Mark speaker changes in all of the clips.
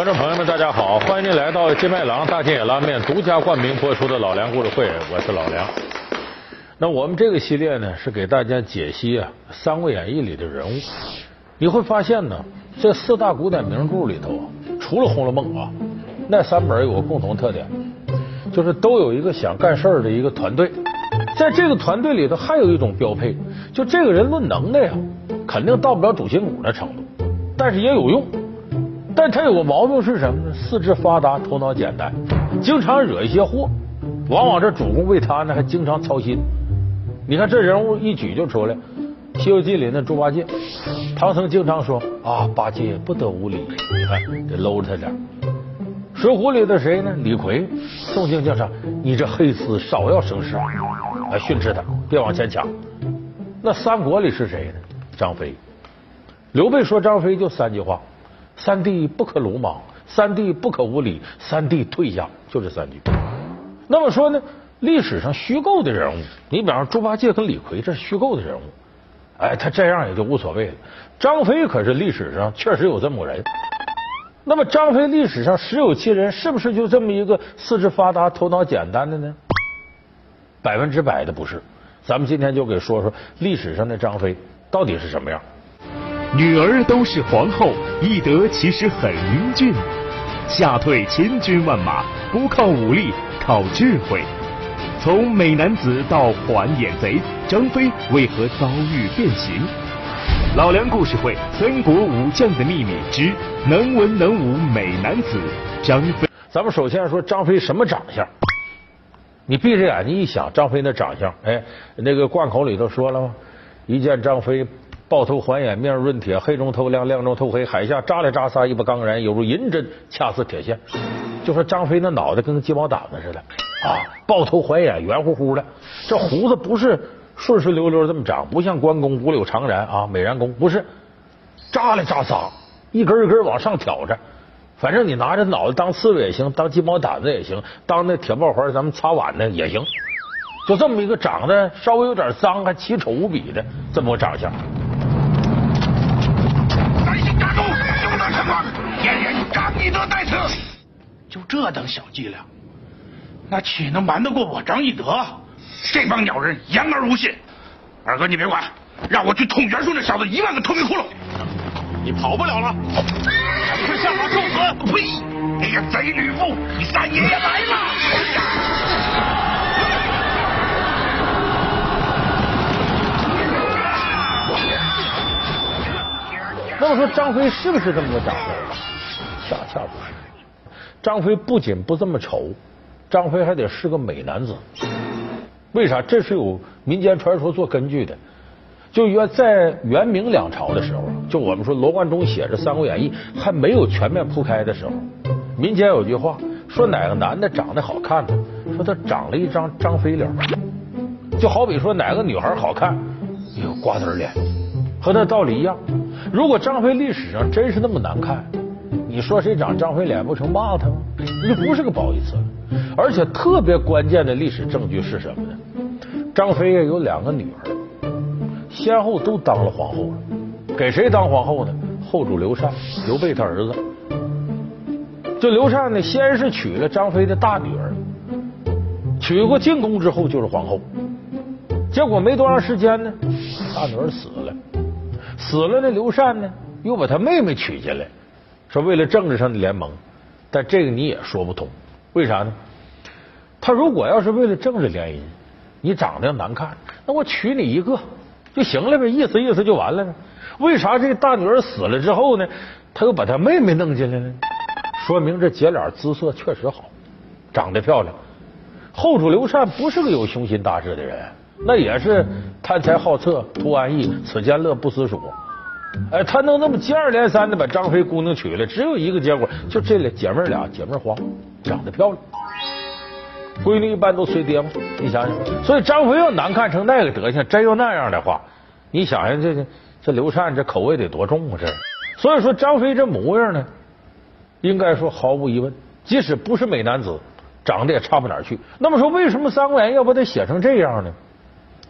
Speaker 1: 观众朋友们，大家好！欢迎您来到金麦郎大金野拉面独家冠名播出的《老梁故事会》，我是老梁。那我们这个系列呢，是给大家解析啊《三国演义》里的人物。你会发现呢，这四大古典名著里头，除了《红楼梦》啊，那三本有个共同特点，就是都有一个想干事儿的一个团队。在这个团队里头，还有一种标配，就这个人论能耐呀，肯定到不了主心骨的程度，但是也有用。但他有个毛病是什么呢？四肢发达，头脑简单，经常惹一些祸。往往这主公为他呢，还经常操心。你看这人物一举就出来，《西游记》里那猪八戒，唐僧经常说啊，八戒不得无礼，你看得搂着他点。《水浒》里的谁呢？李逵，宋静静说你这黑厮少要生事，来训斥他，别往前抢。那三国里是谁呢？张飞。刘备说张飞就三句话。三弟不可鲁莽，三弟不可无礼，三弟退下，就这三句。那么说呢，历史上虚构的人物，你比方猪八戒跟李逵，这是虚构的人物，哎，他这样也就无所谓了。张飞可是历史上确实有这么个人。那么张飞历史上实有其人，是不是就这么一个四肢发达、头脑简单的呢？百分之百的不是。咱们今天就给说说历史上的张飞到底是什么样。
Speaker 2: 女儿都是皇后，翼德其实很英俊。吓退千军万马，不靠武力，靠智慧。从美男子到环眼贼，张飞为何遭遇变形？老梁故事会：三国武将的秘密之能文能武美男子张飞。
Speaker 1: 咱们首先说张飞什么长相？你闭着眼睛一想，张飞那长相，哎，那个贯口里头说了吗？一见张飞。豹头环眼，面润铁，黑中透亮，亮中透黑，海下扎来扎撒，一不刚然，犹如银针，恰似铁线。就说张飞那脑袋跟个鸡毛掸子似的啊，豹头环眼，圆乎乎的，这胡子不是顺顺溜溜这么长，不像关公五柳长髯啊，美髯公不是，扎来扎撒，一根一根往上挑着。反正你拿着脑袋当刺猬也行，当鸡毛掸子也行，当那铁帽环咱们擦碗的也行。就这么一个长得稍微有点脏，还奇丑无比的这么个长相。
Speaker 3: 翼德在此，就这等小伎俩，那岂能瞒得过我张翼德？这帮鸟人言而无信。二哥，你别管，让我去捅袁术那小子一万个透明窟窿。
Speaker 4: 你跑不了了，快下马受死！
Speaker 3: 呸！哎呀，贼女妇，你三爷爷来了！
Speaker 1: 那我说，张飞是不是这么个长相？下不是，张飞不仅不这么丑，张飞还得是个美男子。为啥？这是有民间传说做根据的。就原在元明两朝的时候，就我们说罗贯中写着《三国演义》还没有全面铺开的时候，民间有句话说哪个男的长得好看呢？说他长了一张张飞脸。就好比说哪个女孩好看，有瓜子脸，和那道理一样。如果张飞历史上真是那么难看。你说谁长张飞脸不成骂他吗？这不是个褒义词，而且特别关键的历史证据是什么呢？张飞有两个女儿，先后都当了皇后。给谁当皇后呢？后主刘禅，刘备他儿子。这刘禅呢，先是娶了张飞的大女儿，娶过进宫之后就是皇后。结果没多长时间呢，大女儿死了，死了那，刘禅呢又把他妹妹娶进来。说为了政治上的联盟，但这个你也说不通，为啥呢？他如果要是为了政治联姻，你长得难看，那我娶你一个就行了呗，意思意思就完了呗。为啥这大女儿死了之后呢，他又把他妹妹弄进来了？说明这姐俩姿色确实好，长得漂亮。后主刘禅不是个有雄心大志的人，那也是贪财好色、图安逸、此间乐不思蜀。哎，他能那么接二连三的把张飞姑娘娶来，只有一个结果，就这俩姐妹俩姐妹花，长得漂亮。闺女一般都随爹吗？你想想，所以张飞要难看成那个德行，真要那样的话，你想想这这刘禅这口味得多重啊！这所以说张飞这模样呢，应该说毫无疑问，即使不是美男子，长得也差不哪去。那么说，为什么《三国演义》要把他写成这样呢？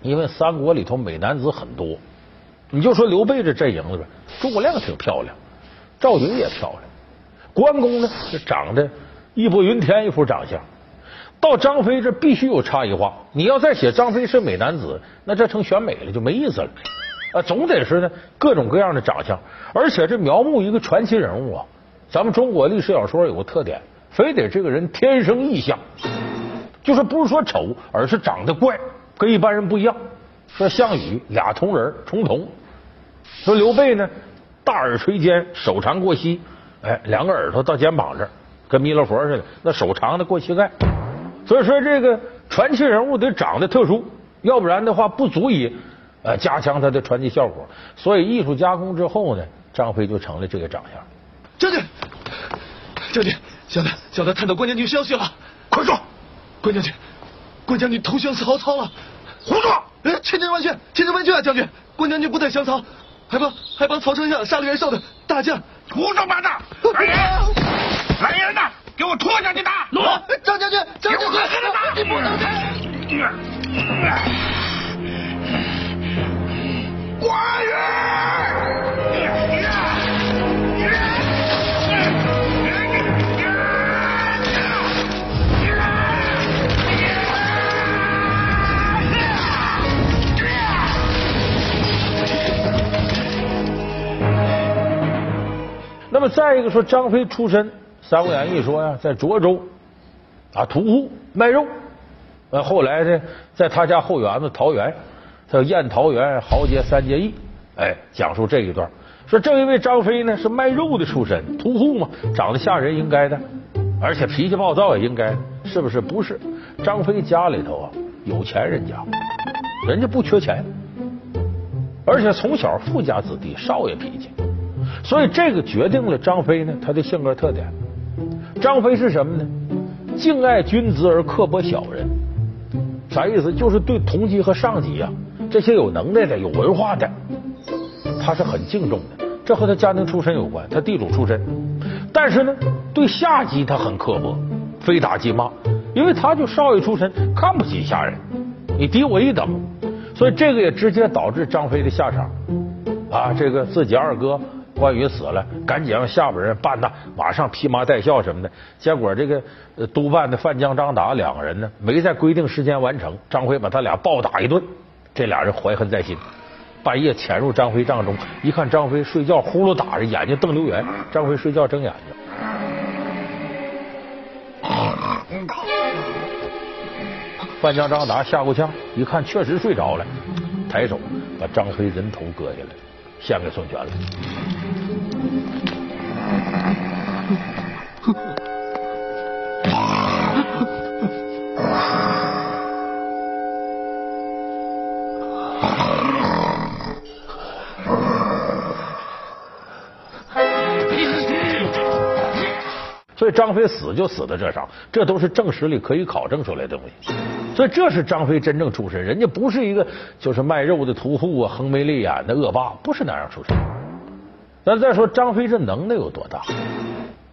Speaker 1: 因为三国里头美男子很多。你就说刘备这阵营里边，诸葛亮挺漂亮，赵云也漂亮，关公呢，是长得义薄云天一副长相，到张飞这必须有差异化。你要再写张飞是美男子，那这成选美了就没意思了。啊，总得是呢各种各样的长相，而且这描摹一个传奇人物啊，咱们中国历史小说有个特点，非得这个人天生异相，就是不是说丑，而是长得怪，跟一般人不一样。说项羽俩同人重瞳，说刘备呢大耳垂肩，手长过膝，哎，两个耳朵到肩膀这儿，跟弥勒佛似的，那手长的过膝盖。所以说这个传奇人物得长得特殊，要不然的话不足以。呃，加强他的传奇效果，所以艺术加工之后呢，张飞就成了这个长相。
Speaker 5: 将军，将军，小的小的探到关将军消息了，
Speaker 3: 快说！
Speaker 5: 关将军，关将军投降曹操了。
Speaker 3: 胡说！
Speaker 5: 哎，千真万确，千真万确啊！将军，关将军不在降曹，还帮还帮曹丞相杀了袁绍的大将。
Speaker 3: 胡说八道！来人！来人呐！给我拖下去打！
Speaker 5: 张将军，张将军，
Speaker 3: 你不能关羽！
Speaker 1: 那么再一个说，张飞出身，《三国演义》说呀，在涿州啊屠户卖肉，呃，后来呢，在他家后园子桃园。叫宴桃园豪杰三结义，哎，讲述这一段，说正因为张飞呢是卖肉的出身，屠户嘛，长得吓人，应该的，而且脾气暴躁也应该，是不是？不是，张飞家里头啊有钱人家，人家不缺钱，而且从小富家子弟，少爷脾气，所以这个决定了张飞呢他的性格特点。张飞是什么呢？敬爱君子而刻薄小人，啥意思？就是对同级和上级呀。这些有能耐的、有文化的，他是很敬重的。这和他家庭出身有关，他地主出身。但是呢，对下级他很刻薄，非打即骂，因为他就少爷出身，看不起下人，你低我一等。所以这个也直接导致张飞的下场啊，这个自己二哥关羽死了，赶紧让下边人办呐，马上披麻戴孝什么的。结果这个督办的范江、张达两个人呢，没在规定时间完成，张飞把他俩暴打一顿。这俩人怀恨在心，半夜潜入张飞帐中，一看张飞睡觉，呼噜打着，眼睛瞪溜圆。张飞睡觉睁眼睛，范江、张达吓够呛，一看确实睡着了，抬手把张飞人头割下来，献给孙权了。所以张飞死就死在这上，这都是正史里可以考证出来的东西。所以这是张飞真正出身，人家不是一个就是卖肉的屠户啊，横眉立眼的恶霸，不是那样出身。咱再说张飞这能耐有多大，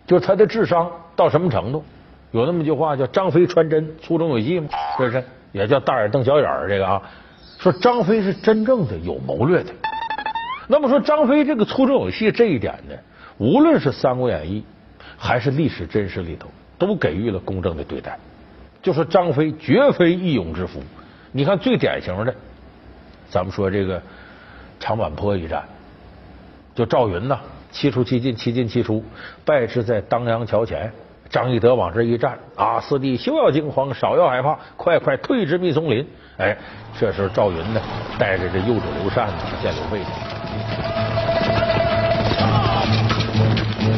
Speaker 1: 就他的智商到什么程度？有那么句话叫“张飞穿针，粗中有细”吗？是不是？也叫大眼瞪小眼儿。这个啊，说张飞是真正的有谋略的。那么说张飞这个粗中有细这一点呢，无论是《三国演义》。还是历史真实里头都给予了公正的对待。就说张飞绝非义勇之夫。你看最典型的，咱们说这个长坂坡一战，就赵云呐，七出七进，七进七出，败之在当阳桥前。张翼德往这一站啊，四弟休要惊慌，少要害怕，快快退至密松林。哎，这时候赵云呢，带着这右手刘禅见刘备。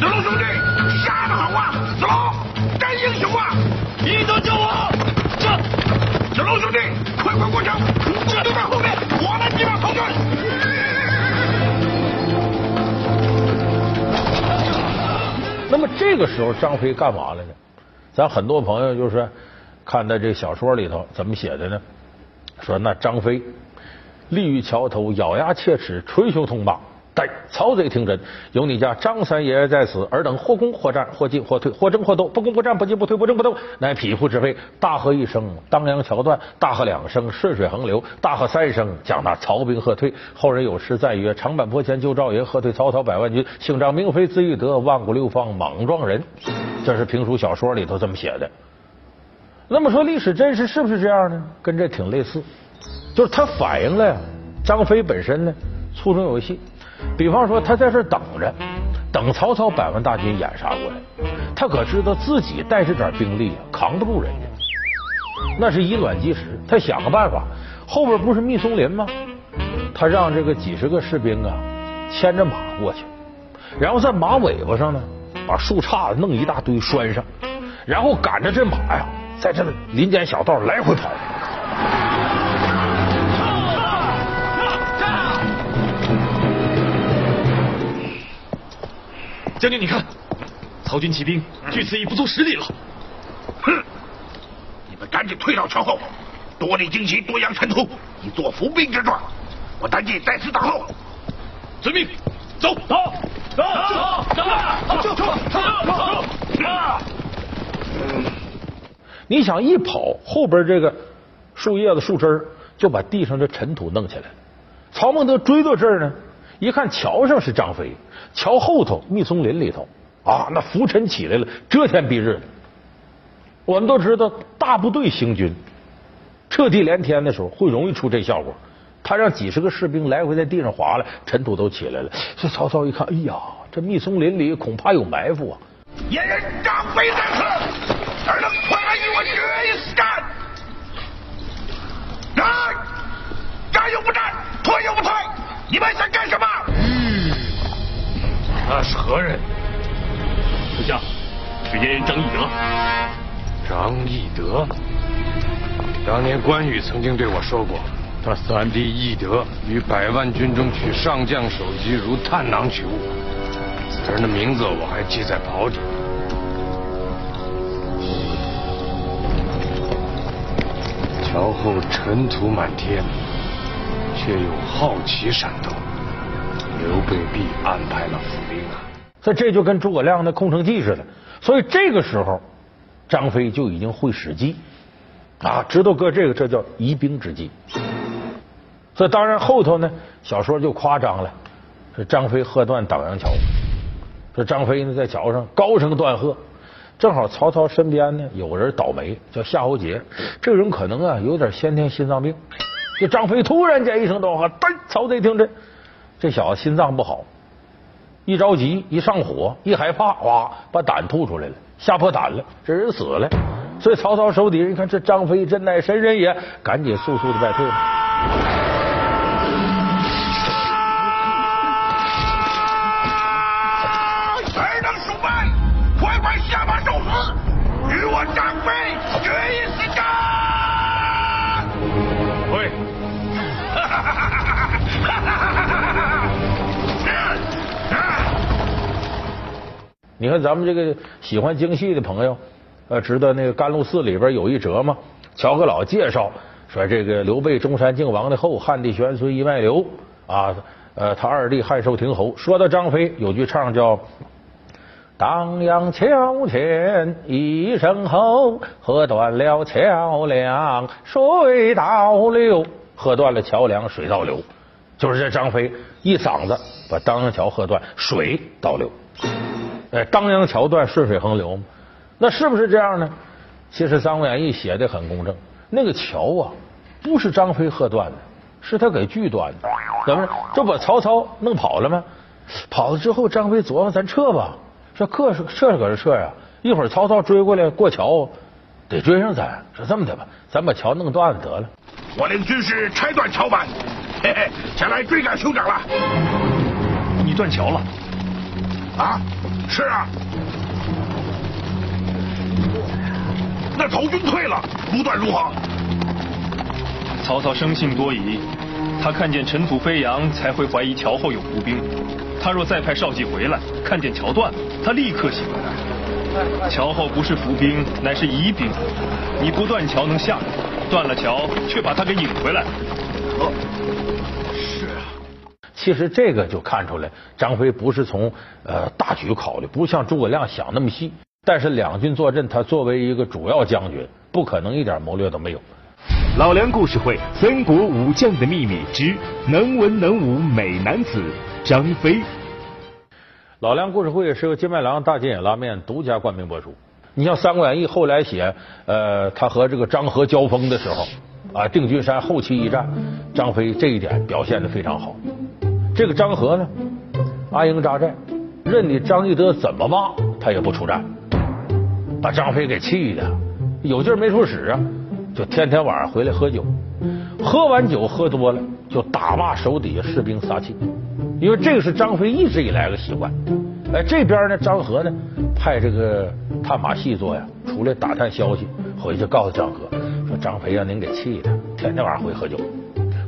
Speaker 3: 子龙兄弟。
Speaker 4: 你等救我！
Speaker 3: 这，小龙兄弟，快快过城，我就在后面，我们几把头军。
Speaker 1: 那么这个时候，张飞干嘛了呢？咱很多朋友就是看到这小说里头怎么写的呢？说那张飞立于桥头，咬牙切齿，捶胸痛骂。曹贼听真，有你家张三爷爷在此，尔等或攻或战，或进或退，或争或斗，不攻不战，不进不退，不争不斗，乃匹夫之辈。大喝一声，当阳桥断；大喝两声，顺水横流；大喝三声，将那曹兵喝退。后人有诗赞曰：“长坂坡前救赵云，喝退曹操百万军。姓张名飞字翼德，万古流芳莽撞人。”这是评书小说里头这么写的。那么说历史真实是不是这样呢？跟这挺类似，就是它反映了呀，张飞本身呢粗中有细。比方说他在这等着，等曹操百万大军掩杀过来，他可知道自己带这点兵力啊扛不住人家，那是以卵击石。他想个办法，后边不是密松林吗？他让这个几十个士兵啊牵着马过去，然后在马尾巴上呢把树杈子弄一大堆拴上，然后赶着这马呀在这林间小道来回跑。
Speaker 4: 将军，你看，曹军骑兵距此已不足十里了。
Speaker 3: 哼！你们赶紧退到桥后，多立旌旗，多扬尘土，以作伏兵之状。我单骑在此等候。
Speaker 4: 遵命，走，走，走，走，走，走，走，
Speaker 1: 你想一跑，后边这个树叶子、树枝就把地上的尘土弄起来。曹孟德追到这儿呢，一看桥上是张飞。桥后头密松林里头啊，那浮尘起来了，遮天蔽日的。我们都知道，大部队行军，彻地连天的时候，会容易出这效果。他让几十个士兵来回在地上划了，尘土都起来了。这曹操一看，哎呀，这密松林里恐怕有埋伏啊！
Speaker 3: 野人张飞在此，尔等快来与我决一死战！战，战又不战，退又不退，你们想干什么？
Speaker 4: 那是何人？属下是燕人张翼德。
Speaker 6: 张翼德，当年关羽曾经对我说过，他三弟翼德于百万军中取上将首级如探囊取物。此人的名字我还记在袍里。桥后尘土满天，却又好奇闪动。刘备必安排了伏兵啊！
Speaker 1: 所以这就跟诸葛亮的空城计似的。所以这个时候，张飞就已经会使计啊，知道搁这个，这叫疑兵之计。所以当然后头呢，小说就夸张了，这张飞喝断党阳桥。说张飞呢在桥上高声断喝，正好曹操身边呢有人倒霉，叫夏侯杰，这个人可能啊有点先天心脏病。这张飞突然间一声刀喝，噔，曹贼听着。这小子心脏不好，一着急一上火一害怕，哇，把胆吐出来了，吓破胆了，这人死了。所以曹操手底下一看，这张飞真乃神人也，赶紧速速的败退了。你看咱们这个喜欢京戏的朋友，呃，知道那个甘露寺里边有一折吗？乔阁老介绍说，这个刘备中山靖王的后，汉帝玄孙一脉流啊，呃，他二弟汉寿亭侯。说到张飞，有句唱叫“当阳桥前一声吼，喝断了桥梁水倒流”，喝断了桥梁水倒流，就是这张飞一嗓子把当阳桥喝断，水倒流。哎，当阳桥断，顺水横流吗？那是不是这样呢？其实《三国演义》写的很公正，那个桥啊，不是张飞喝断的，是他给锯断的。怎么着？这把曹操弄跑了吗？跑了之后，张飞琢磨，咱撤吧。说撤是撤是搁这撤呀，一会儿曹操追过来过桥，得追上咱。说这么的吧，咱把桥弄断了得了。
Speaker 3: 我领军士拆断桥板，嘿嘿，前来追赶兄长了。
Speaker 4: 你断桥了？
Speaker 3: 啊？是啊，那曹军退了，不断如何？
Speaker 4: 曹操生性多疑，他看见尘土飞扬，才会怀疑桥后有伏兵。他若再派少计回来，看见桥断了，他立刻醒来。桥后不是伏兵，乃是疑兵。你不断桥能下来，断了桥却把他给引回来。
Speaker 3: 哦，是啊。
Speaker 1: 其实这个就看出来，张飞不是从呃大局考虑，不像诸葛亮想那么细。但是两军坐镇，他作为一个主要将军，不可能一点谋略都没有。
Speaker 2: 老梁故事会：三国武将的秘密之能文能武美男子张飞。
Speaker 1: 老梁故事会是由金麦郎大金眼拉面独家冠名播出。你像《三国演义》后来写，呃，他和这个张合交锋的时候啊，定军山后期一战，张飞这一点表现的非常好。这个张合呢，安营扎寨，任你张翼德怎么骂，他也不出战。把张飞给气的，有劲没处使啊，就天天晚上回来喝酒，喝完酒喝多了就打骂手底下士兵撒气，因为这个是张飞一直以来的习惯。哎，这边呢，张合呢派这个探马细作呀出来打探消息，回去告诉张合说张飞让您给气的，天天晚上回喝酒，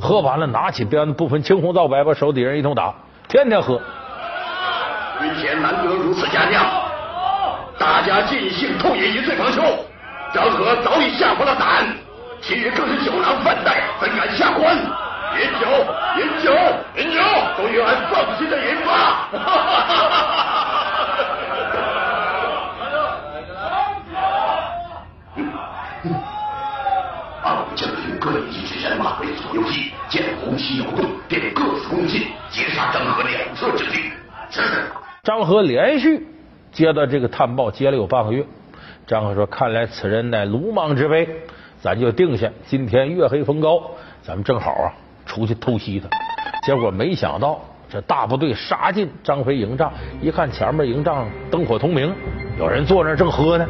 Speaker 1: 喝完了拿起鞭子不分青红皂白把手底下人一通打，天天喝。
Speaker 7: 军前难得如此佳酿。大家尽兴痛饮一醉方休。张合早已吓破了胆，其余更是酒囊饭袋，怎敢下官？饮酒，饮酒，饮酒，都与俺放心的饮吧。二将军各以一支人马为左右翼，见红旗有动，便各自攻进，截杀张合两侧之敌。
Speaker 1: 张合连续。接到这个探报，接了有半个月。张合说：“看来此人乃鲁莽之辈，咱就定下。今天月黑风高，咱们正好啊，出去偷袭他。”结果没想到，这大部队杀进张飞营帐，一看前面营帐灯火通明，有人坐那正喝呢。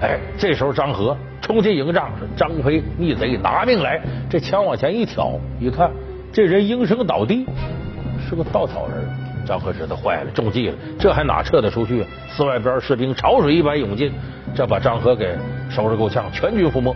Speaker 1: 哎，这时候张合冲进营帐说：“张飞逆贼，拿命来！”这枪往前一挑，一看这人应声倒地，是个稻草人。张合知道坏了，中计了，这还哪撤得出去？四外边士兵潮水一般涌进，这把张合给收拾够呛，全军覆没。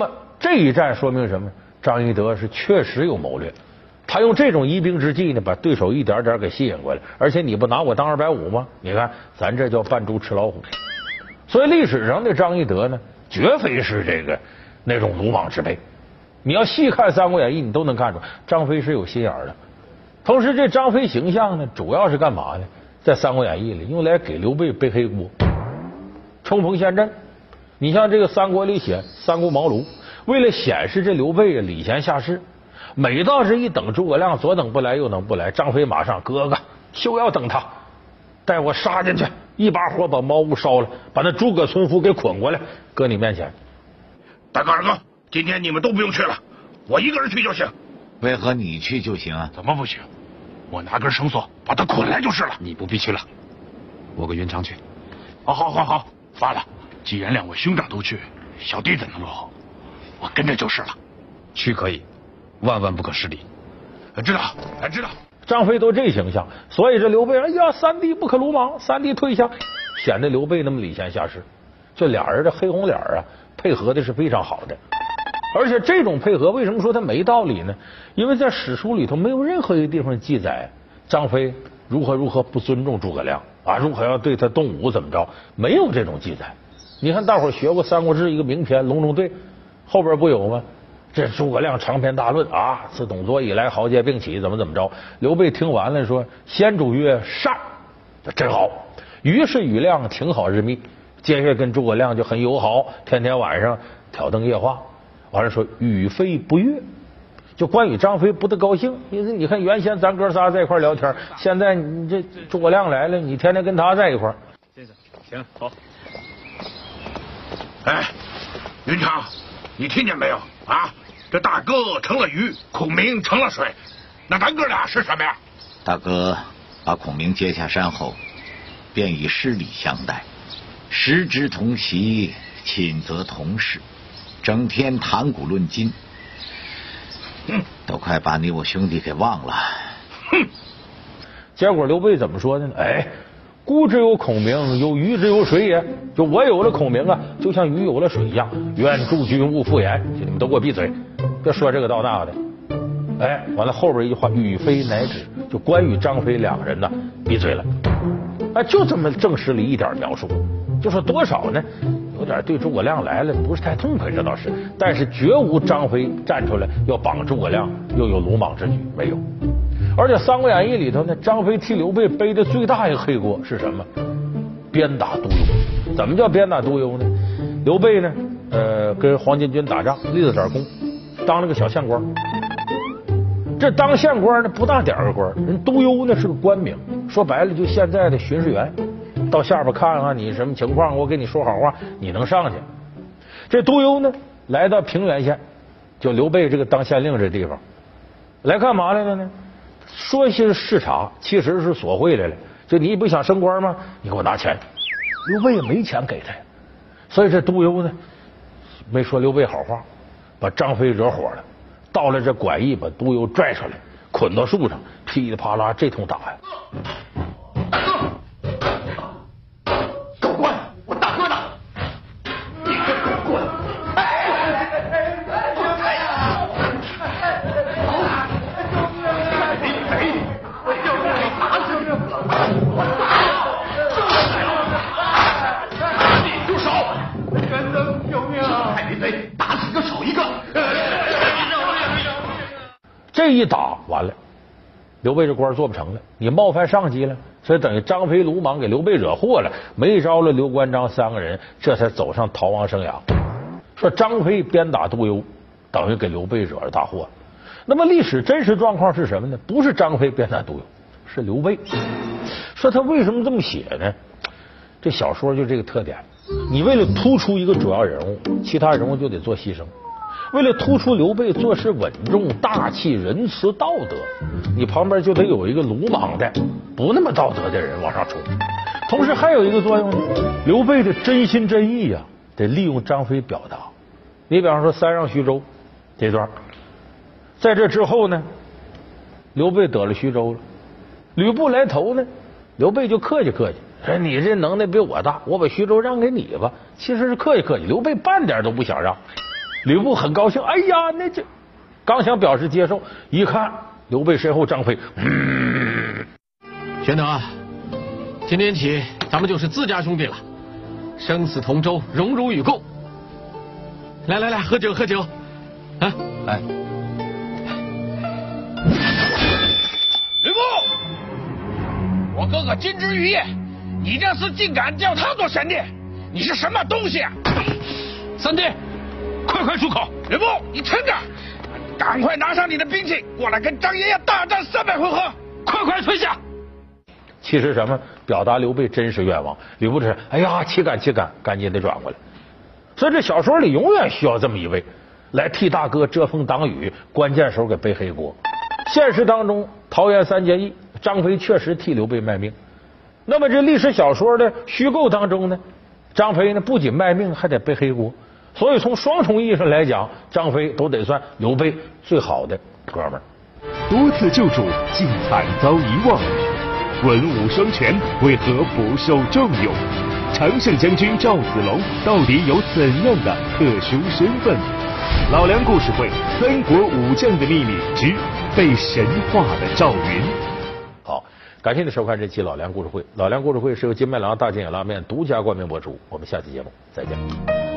Speaker 1: 么这一战说明什么？张翼德是确实有谋略，他用这种疑兵之计呢，把对手一点点给吸引过来。而且你不拿我当二百五吗？你看咱这叫扮猪吃老虎。所以历史上的张翼德呢，绝非是这个那种鲁莽之辈。你要细看《三国演义》，你都能看出张飞是有心眼的。同时，这张飞形象呢，主要是干嘛呢？在《三国演义》里用来给刘备背黑锅，冲锋陷阵。你像这个三国里写三顾茅庐，为了显示这刘备啊礼贤下士，每到这一等诸葛亮左等不来右等不来，张飞马上哥哥休要等他，带我杀进去，一把火把茅屋烧了，把那诸葛村夫给捆过来，搁你面前。
Speaker 3: 大哥二哥，今天你们都不用去了，我一个人去就行。
Speaker 8: 为何你去就行啊？
Speaker 3: 怎么不行？我拿根绳索把他捆来就是了。
Speaker 9: 你不必去了，我跟云长去。
Speaker 3: 好好好好，发了。既然两位兄长都去，小弟怎能落后？我跟着就是了。
Speaker 9: 去可以，万万不可失礼。
Speaker 3: 知道，知道。
Speaker 1: 张飞都这形象，所以这刘备，哎呀，三弟不可鲁莽，三弟退下，显得刘备那么礼贤下士。这俩人的黑红脸啊，配合的是非常好的。而且这种配合，为什么说他没道理呢？因为在史书里头没有任何一个地方记载张飞如何如何不尊重诸葛亮啊，如何要对他动武怎么着，没有这种记载。你看，大伙儿学过《三国志》一个名篇《隆中对》，后边不有吗？这诸葛亮长篇大论啊，自董卓以来，豪杰并起，怎么怎么着？刘备听完了说：“先主曰善，真好。”于是与亮挺好日密，接着跟诸葛亮就很友好，天天晚上挑灯夜话。完了说：“与飞不悦。”就关羽、张飞不得高兴，因为你看原先咱哥仨在一块聊天，现在你这诸葛亮来了，你天天跟他在一块。
Speaker 9: 先生，行，好。
Speaker 3: 哎，云长，你听见没有啊？这大哥成了鱼，孔明成了水，那咱哥俩是什么呀？
Speaker 8: 大哥把孔明接下山后，便以师礼相待，食之同席，寝则同室，整天谈古论今，都快把你我兄弟给忘了。
Speaker 3: 哼！
Speaker 1: 结果刘备怎么说的呢？哎，孤之有孔明，有鱼之有水也。就我有了孔明啊，就像鱼有了水一样。愿诸君勿复言，你们都给我闭嘴，别说这个道那个的。哎，完了后边一句话，语非乃止，就关羽、张飞两个人呢，闭嘴了。哎，就这么正史里一点描述，就说多少呢？有点对诸葛亮来了不是太痛快，这倒是，但是绝无张飞站出来要绑诸葛亮，又有鲁莽之举，没有。而且《三国演义》里头呢，张飞替刘备背的最大一个黑锅是什么？鞭打督邮。怎么叫鞭打督邮呢？刘备呢，呃，跟黄巾军打仗立了点功，当了个小县官。这当县官呢，不大点个官，人督邮呢是个官名，说白了就现在的巡视员。到下边看看你什么情况，我给你说好话，你能上去。这督邮呢，来到平原县，就刘备这个当县令这地方，来干嘛来了呢？说些市场，其实是索贿来了。就你不想升官吗？你给我拿钱。刘备也没钱给他，所以这督邮呢，没说刘备好话，把张飞惹火了。到了这馆驿，把督邮拽出来，捆到树上，噼里啪啦这通打呀。一打完了，刘备这官做不成了，你冒犯上级了，所以等于张飞鲁莽给刘备惹祸了，没招了刘关张三个人，这才走上逃亡生涯。说张飞鞭打督邮，等于给刘备惹了大祸。那么历史真实状况是什么呢？不是张飞鞭打督邮，是刘备。说他为什么这么写呢？这小说就这个特点，你为了突出一个主要人物，其他人物就得做牺牲。为了突出刘备做事稳重、大气、仁慈、道德，你旁边就得有一个鲁莽的、不那么道德的人往上冲。同时还有一个作用呢，刘备的真心真意呀，得利用张飞表达。你比方说三让徐州这段，在这之后呢，刘备得了徐州了，吕布来投呢，刘备就客气客气，说你这能耐比我大，我把徐州让给你吧。其实是客气客气，刘备半点都不想让。吕布很高兴，哎呀，那这刚想表示接受，一看刘备身后张飞，
Speaker 10: 玄德，今天起咱们就是自家兄弟了，生死同舟，荣辱与共。来来来，喝酒喝酒，啊，来。
Speaker 3: 吕布，我哥哥金枝玉叶，你这厮竟敢叫他做神帝，你是什么东西啊？
Speaker 10: 三弟。
Speaker 3: 快快出口！吕布，你听着，赶快拿上你的兵器，过来跟张爷爷大战三百回合！快快退下！
Speaker 1: 其实什么？表达刘备真实愿望。吕布是，哎呀，岂敢岂敢，赶紧得转过来。所以这小说里永远需要这么一位来替大哥遮风挡雨，关键时候给背黑锅。现实当中，桃园三结义，张飞确实替刘备卖命。那么这历史小说的虚构当中呢，张飞呢不仅卖命，还得背黑锅。所以从双重意义上来讲，张飞都得算刘备最好的哥们儿。
Speaker 2: 多次救主竟惨遭遗忘，文武双全为何不受重用？常胜将军赵子龙到底有怎样的特殊身份？老梁故事会《三国武将的秘密之被神化的赵云》。
Speaker 1: 好，感谢您收看这期老梁故事会。老梁故事会是由金麦郎大金眼拉面独家冠名播出。我们下期节目再见。